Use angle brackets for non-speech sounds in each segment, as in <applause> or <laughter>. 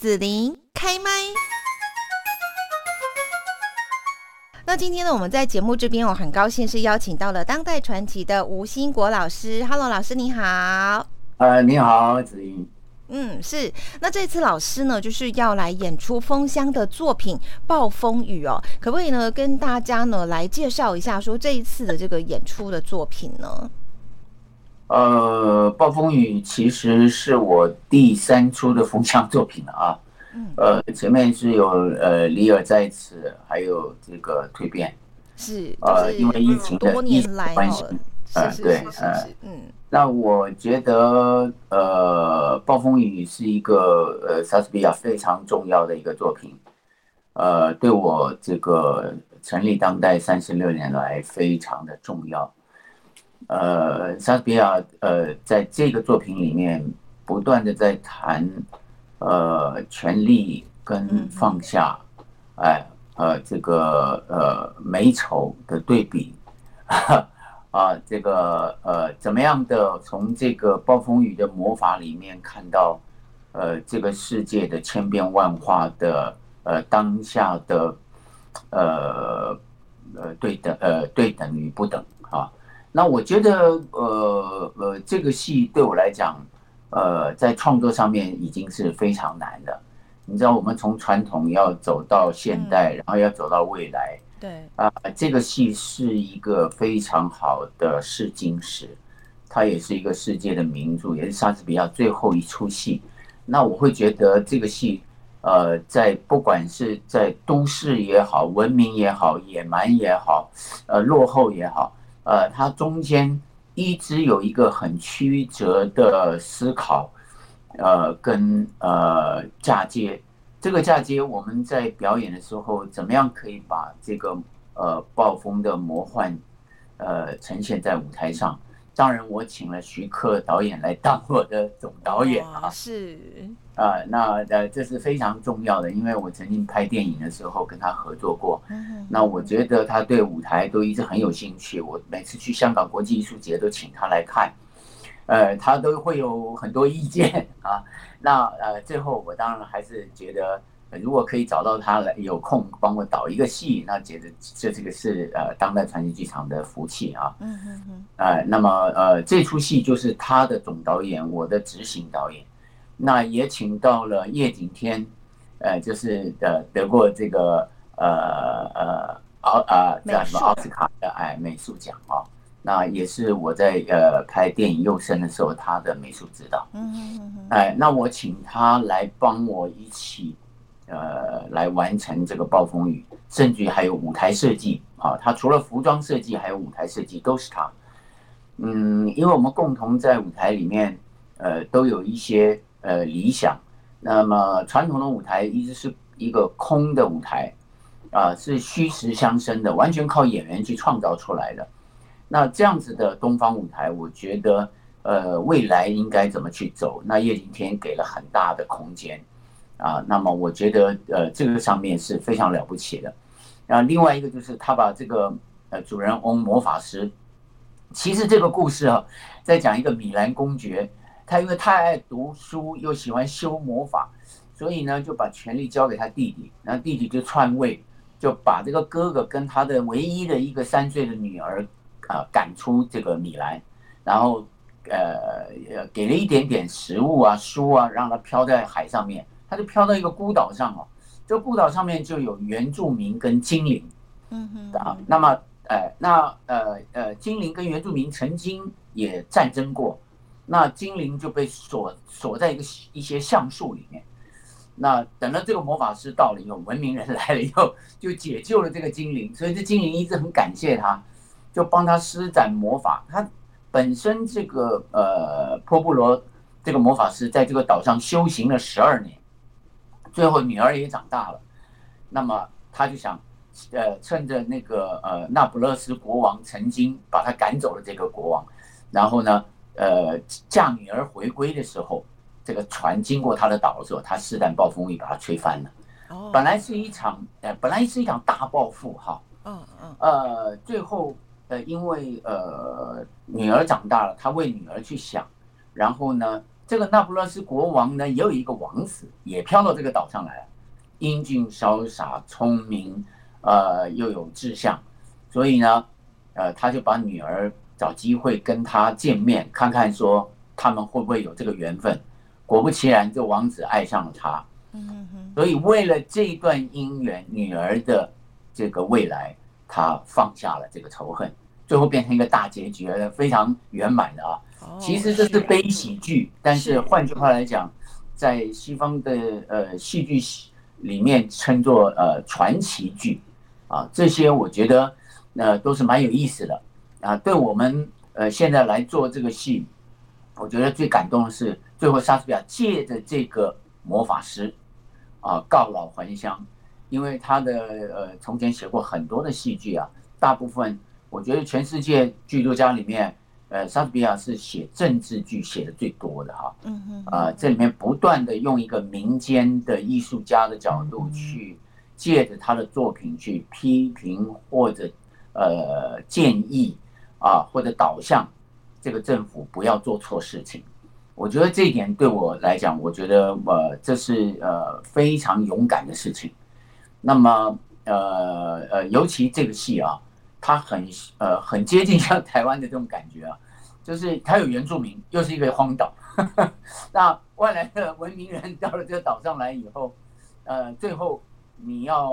子琳开麦。那今天呢，我们在节目这边，我很高兴是邀请到了当代传奇的吴兴国老师。Hello，老师你好。呃，你好，子琳。嗯，是。那这次老师呢，就是要来演出风箱的作品《暴风雨》哦，可不可以呢，跟大家呢来介绍一下，说这一次的这个演出的作品呢？呃，暴风雨其实是我第三出的封箱作品了啊。嗯。呃，前面是有呃里尔在此，还有这个蜕变。是。呃，因为疫情的疫情关系。呃，对，呃，嗯。那我觉得，呃，暴风雨是一个呃莎士比亚非常重要的一个作品。呃，对我这个成立当代三十六年来非常的重要。呃，莎士比亚呃，在这个作品里面不断的在谈，呃，权力跟放下，哎，呃，这个呃美丑的对比，<laughs> 啊，这个呃，怎么样的从这个暴风雨的魔法里面看到，呃，这个世界的千变万化的呃当下的，呃呃对等呃对等与不等啊。那我觉得，呃呃，这个戏对我来讲，呃，在创作上面已经是非常难的。你知道，我们从传统要走到现代，然后要走到未来，对啊，这个戏是一个非常好的试金石，它也是一个世界的名著，也是莎士比亚最后一出戏。那我会觉得这个戏，呃，在不管是在都市也好，文明也好，野蛮也好，呃，落后也好。呃，它中间一直有一个很曲折的思考，呃，跟呃嫁接，这个嫁接我们在表演的时候，怎么样可以把这个呃暴风的魔幻，呃呈现在舞台上？当然，我请了徐克导演来当我的总导演啊，是。啊，那呃这是非常重要的，因为我曾经拍电影的时候跟他合作过，那我觉得他对舞台都一直很有兴趣，我每次去香港国际艺术节都请他来看，呃，他都会有很多意见 <laughs> 啊，那呃最后我当然还是觉得。如果可以找到他来有空帮我导一个戏，那觉得这这个是呃当代传奇剧场的福气啊。嗯嗯嗯。呃，那么呃这出戏就是他的总导演，我的执行导演。那也请到了叶景天，呃，就是呃得过这个呃呃奥啊叫什么奥斯卡的哎美术奖啊。那也是我在呃拍电影《幼生》的时候他的美术指导。嗯嗯嗯。哎，那我请他来帮我一起。呃，来完成这个暴风雨，甚至还有舞台设计啊。他除了服装设计，还有舞台设计，都是他。嗯，因为我们共同在舞台里面，呃，都有一些呃理想。那么传统的舞台一直是一个空的舞台，啊，是虚实相生的，完全靠演员去创造出来的。那这样子的东方舞台，我觉得呃，未来应该怎么去走？那叶景天给了很大的空间。啊，那么我觉得，呃，这个上面是非常了不起的。然后另外一个就是他把这个呃主人翁魔法师，其实这个故事啊，在讲一个米兰公爵，他因为太爱读书又喜欢修魔法，所以呢就把权力交给他弟弟，然后弟弟就篡位，就把这个哥哥跟他的唯一的一个三岁的女儿啊赶出这个米兰，然后呃给了一点点食物啊书啊，让他飘在海上面。他就飘到一个孤岛上哦，这个孤岛上面就有原住民跟精灵，嗯哼啊，那么呃那呃呃精灵跟原住民曾经也战争过，那精灵就被锁锁在一个一些橡树里面，那等到这个魔法师到了以后，文明人 <laughs> 来了以后，就解救了这个精灵，所以这精灵一直很感谢他，就帮他施展魔法。他本身这个呃波布罗这个魔法师在这个岛上修行了十二年。最后女儿也长大了，那么他就想，呃，趁着那个呃那不勒斯国王曾经把他赶走了这个国王，然后呢，呃，嫁女儿回归的时候，这个船经过他的岛的时候，他试探暴风雨把他吹翻了。哦，本来是一场，呃，本来是一场大报复哈。嗯嗯。呃，最后呃，因为呃女儿长大了，他为女儿去想，然后呢。这个那不勒斯国王呢，也有一个王子，也飘到这个岛上来了，英俊潇洒、聪明，呃，又有志向，所以呢，呃，他就把女儿找机会跟他见面，看看说他们会不会有这个缘分。果不其然，这王子爱上了她。嗯哼。所以为了这段姻缘，女儿的这个未来，他放下了这个仇恨，最后变成一个大结局，非常圆满的啊。其实这是悲喜剧，但是换句话来讲，在西方的呃戏剧里面称作呃传奇剧。啊，这些我觉得，呃，都是蛮有意思的啊。对我们呃现在来做这个戏，我觉得最感动的是，最后莎士比亚借着这个魔法师啊告老还乡，因为他的呃从前写过很多的戏剧啊，大部分我觉得全世界剧作家里面，呃，莎士比亚是写政治剧写的最多的哈。嗯嗯。啊，这里面不断的用一个民间的艺术家的角度去。借着他的作品去批评或者呃建议啊或者导向这个政府不要做错事情，我觉得这一点对我来讲，我觉得呃这是呃非常勇敢的事情。那么呃呃尤其这个戏啊，它很呃很接近像台湾的这种感觉啊，就是它有原住民，又是一个荒岛，<laughs> 那外来的文明人到了这个岛上来以后，呃最后。你要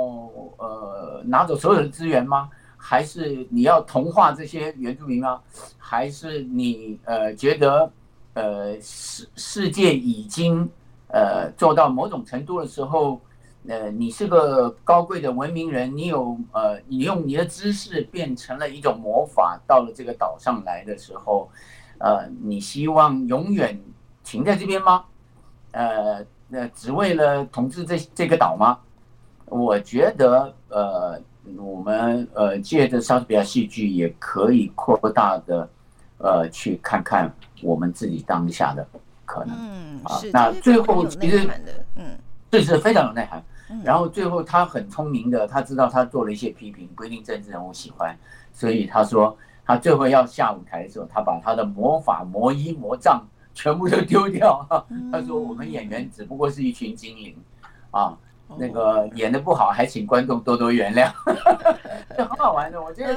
呃拿走所有的资源吗？还是你要同化这些原住民吗？还是你呃觉得呃世世界已经呃做到某种程度的时候，呃你是个高贵的文明人，你有呃你用你的知识变成了一种魔法，到了这个岛上来的时候，呃你希望永远停在这边吗？呃那只为了统治这这个岛吗？我觉得，呃，我们呃借着莎士比亚戏剧也可以扩大的，呃，去看看我们自己当下的可能。嗯，啊，那最后其实，嗯，这是非常有内涵。然后最后他很聪明的，他知道他做了一些批评，不一定政治人物喜欢，所以他说他最后要下舞台的时候，他把他的魔法、魔衣、魔杖全部都丢掉。<laughs> 他说我们演员只不过是一群精灵，啊。那个演的不好，还请观众多多原谅，<laughs> 这很好玩的。我觉得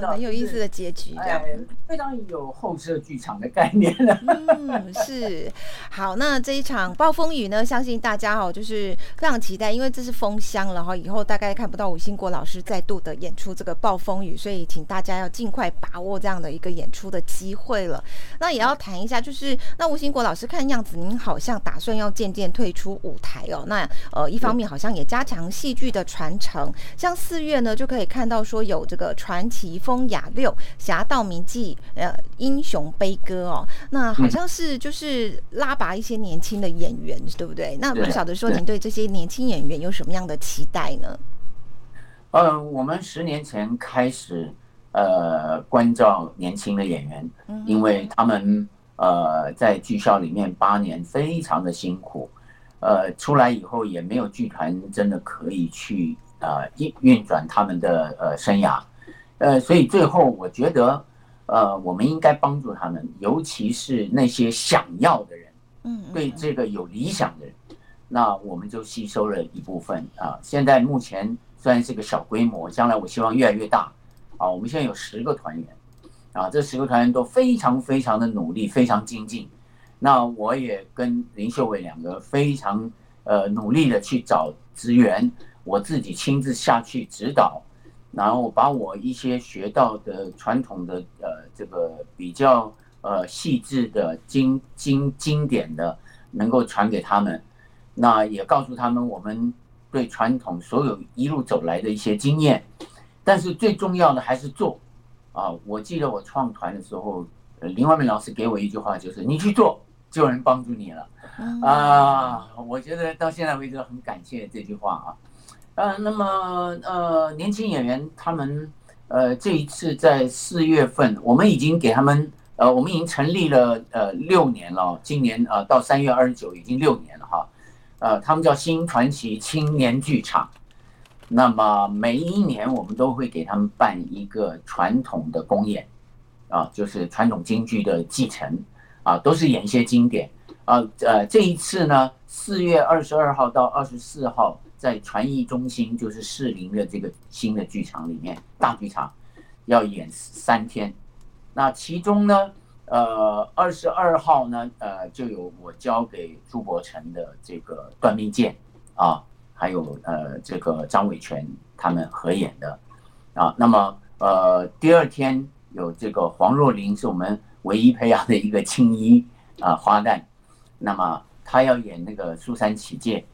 这很有意思的结局，这样非常有后设剧场的概念嗯，是。好，那这一场暴风雨呢，相信大家哈就是非常期待，因为这是封箱了哈，以后大概看不到吴兴国老师再度的演出这个暴风雨，所以请大家要尽快把握这样的一个演出的机会了。那也要谈一下，就是那吴兴国老师看样子您好像打算要渐渐退出舞台哦。那呃一方。方面好像也加强戏剧的传承，像四月呢就可以看到说有这个传奇风雅六侠盗名记呃英雄悲歌哦，那好像是就是拉拔一些年轻的演员，嗯、对不对？那不晓得说您对这些年轻演员有什么样的期待呢？呃，我们十年前开始呃关照年轻的演员，因为他们呃在剧校里面八年非常的辛苦。呃，出来以后也没有剧团真的可以去呃运运转他们的呃生涯，呃，所以最后我觉得，呃，我们应该帮助他们，尤其是那些想要的人，嗯，对这个有理想的人，那我们就吸收了一部分啊。现在目前虽然是个小规模，将来我希望越来越大啊。我们现在有十个团员，啊，这十个团员都非常非常的努力，非常精进。那我也跟林秀伟两个非常呃努力的去找资源，我自己亲自下去指导，然后把我一些学到的传统的呃这个比较呃细致的经经经典的能够传给他们，那也告诉他们我们对传统所有一路走来的一些经验，但是最重要的还是做啊！我记得我创团的时候，林怀民老师给我一句话，就是你去做。就有人帮助你了啊！我觉得到现在为止很感谢这句话啊。呃，那么呃，年轻演员他们呃这一次在四月份，我们已经给他们呃，我们已经成立了呃六年了，今年呃到三月二十九已经六年了哈。呃，他们叫新传奇青年剧场。那么每一年我们都会给他们办一个传统的公演啊，就是传统京剧的继承。啊，都是演一些经典啊，呃，这一次呢，四月二十二号到二十四号，在传艺中心，就是士林的这个新的剧场里面，大剧场要演三天。那其中呢，呃，二十二号呢，呃，就有我交给朱柏成的这个《断命剑》啊，还有呃，这个张伟权他们合演的啊。那么呃，第二天有这个黄若琳，是我们唯一培养的一个青衣啊花旦。那么他要演那个《苏三起解》，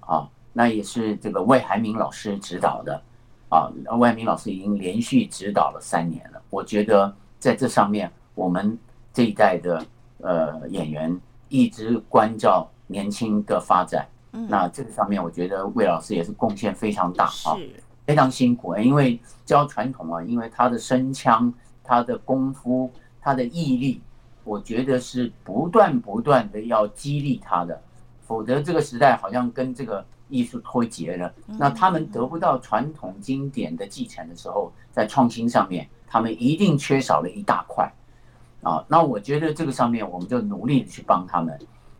啊，那也是这个魏海明老师指导的，啊，魏海明老师已经连续指导了三年了。我觉得在这上面，我们这一代的呃演员一直关照年轻的发展。那这个上面，我觉得魏老师也是贡献非常大啊，非常辛苦。因为教传统啊，因为他的声腔、他的功夫、他的毅力。我觉得是不断不断的要激励他的，否则这个时代好像跟这个艺术脱节了。那他们得不到传统经典的继承的时候，在创新上面，他们一定缺少了一大块。啊，那我觉得这个上面，我们就努力的去帮他们。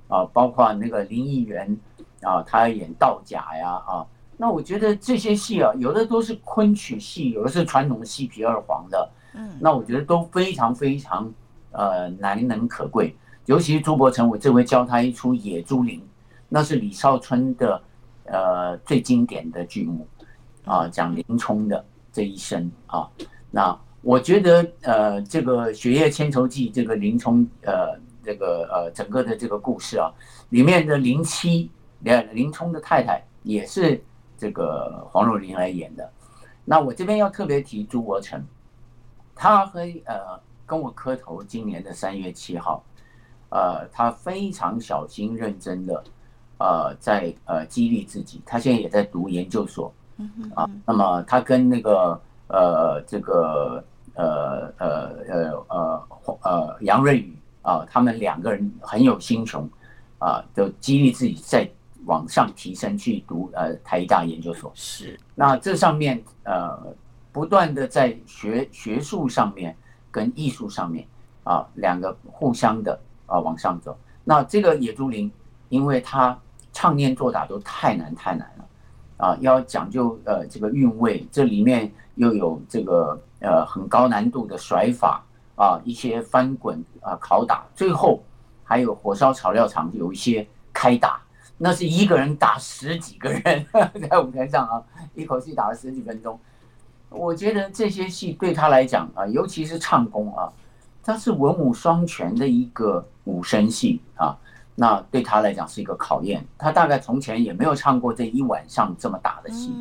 啊，包括那个林议员啊，他要演道甲呀，啊，那我觉得这些戏啊，有的都是昆曲戏，有的是传统的戏皮二黄的。嗯，那我觉得都非常非常。呃，难能可贵，尤其是朱伯成，我这回教他一出《野猪林》，那是李少春的呃最经典的剧目啊，讲林冲的这一生啊。那我觉得呃，这个《雪夜千愁记》这个林冲呃这个呃整个的这个故事啊，里面的林妻，林冲的太太也是这个黄若琳来演的。那我这边要特别提朱伯成，他和呃。跟我磕头，今年的三月七号，呃，他非常小心认真的，呃，在呃激励自己。他现在也在读研究所，啊，那么他跟那个呃这个呃呃呃呃呃杨瑞宇啊，他们两个人很有心胸，啊，就激励自己再往上提升去读呃台大研究所。是，那这上面呃不断的在学学术上面。跟艺术上面啊，两个互相的啊往上走。那这个野猪林，因为它唱念做打都太难太难了啊，要讲究呃这个韵味，这里面又有这个呃很高难度的甩法啊，一些翻滚啊拷打，最后还有火烧草料场有一些开打，那是一个人打十几个人 <laughs> 在舞台上啊，一口气打了十几分钟。我觉得这些戏对他来讲啊，尤其是唱功啊，他是文武双全的一个武生戏啊。那对他来讲是一个考验。他大概从前也没有唱过这一晚上这么大的戏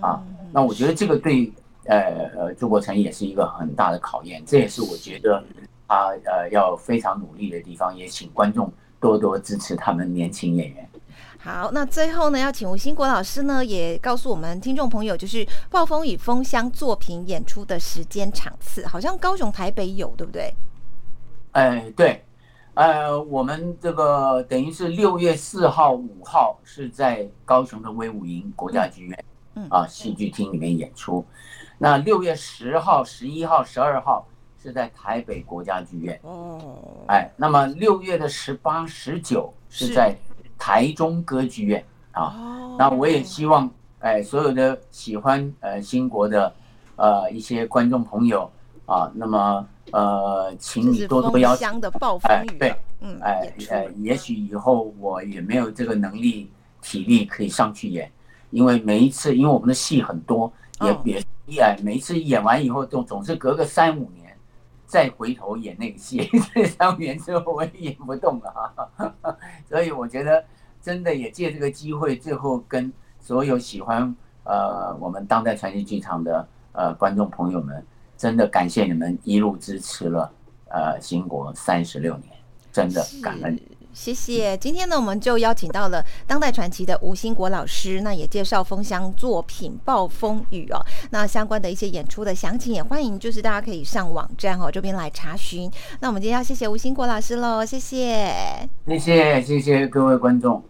啊。那我觉得这个对呃呃朱国成也是一个很大的考验。这也是我觉得他呃要非常努力的地方。也请观众多多支持他们年轻演员。好，那最后呢，要请吴兴国老师呢，也告诉我们听众朋友，就是《暴风雨风箱》作品演出的时间场次，好像高雄、台北有，对不对？哎，对，呃，我们这个等于是六月四号、五号是在高雄的威武营国家剧院，嗯啊，戏剧厅里面演出。那六月十号、十一号、十二号是在台北国家剧院。哦，哎，那么六月的十八、十九是在。台中歌剧院啊，那我也希望哎，所有的喜欢呃新国的呃一些观众朋友啊，那么呃，请你多多邀请。哎，对，嗯，哎哎，也许以后我也没有这个能力体力可以上去演，因为每一次因为我们的戏很多，也也哎，每一次演完以后总总是隔个三五年再回头演那个戏，<laughs> 这三五年之后我也演不动了啊。<laughs> 所以我觉得，真的也借这个机会，最后跟所有喜欢呃我们当代传奇剧场的呃观众朋友们，真的感谢你们一路支持了呃兴国三十六年，真的感恩。谢谢。今天呢，我们就邀请到了当代传奇的吴兴国老师，那也介绍风箱作品《暴风雨》哦。那相关的一些演出的详情，也欢迎就是大家可以上网站哦这边来查询。那我们今天要谢谢吴兴国老师喽，谢谢，谢谢，谢谢各位观众。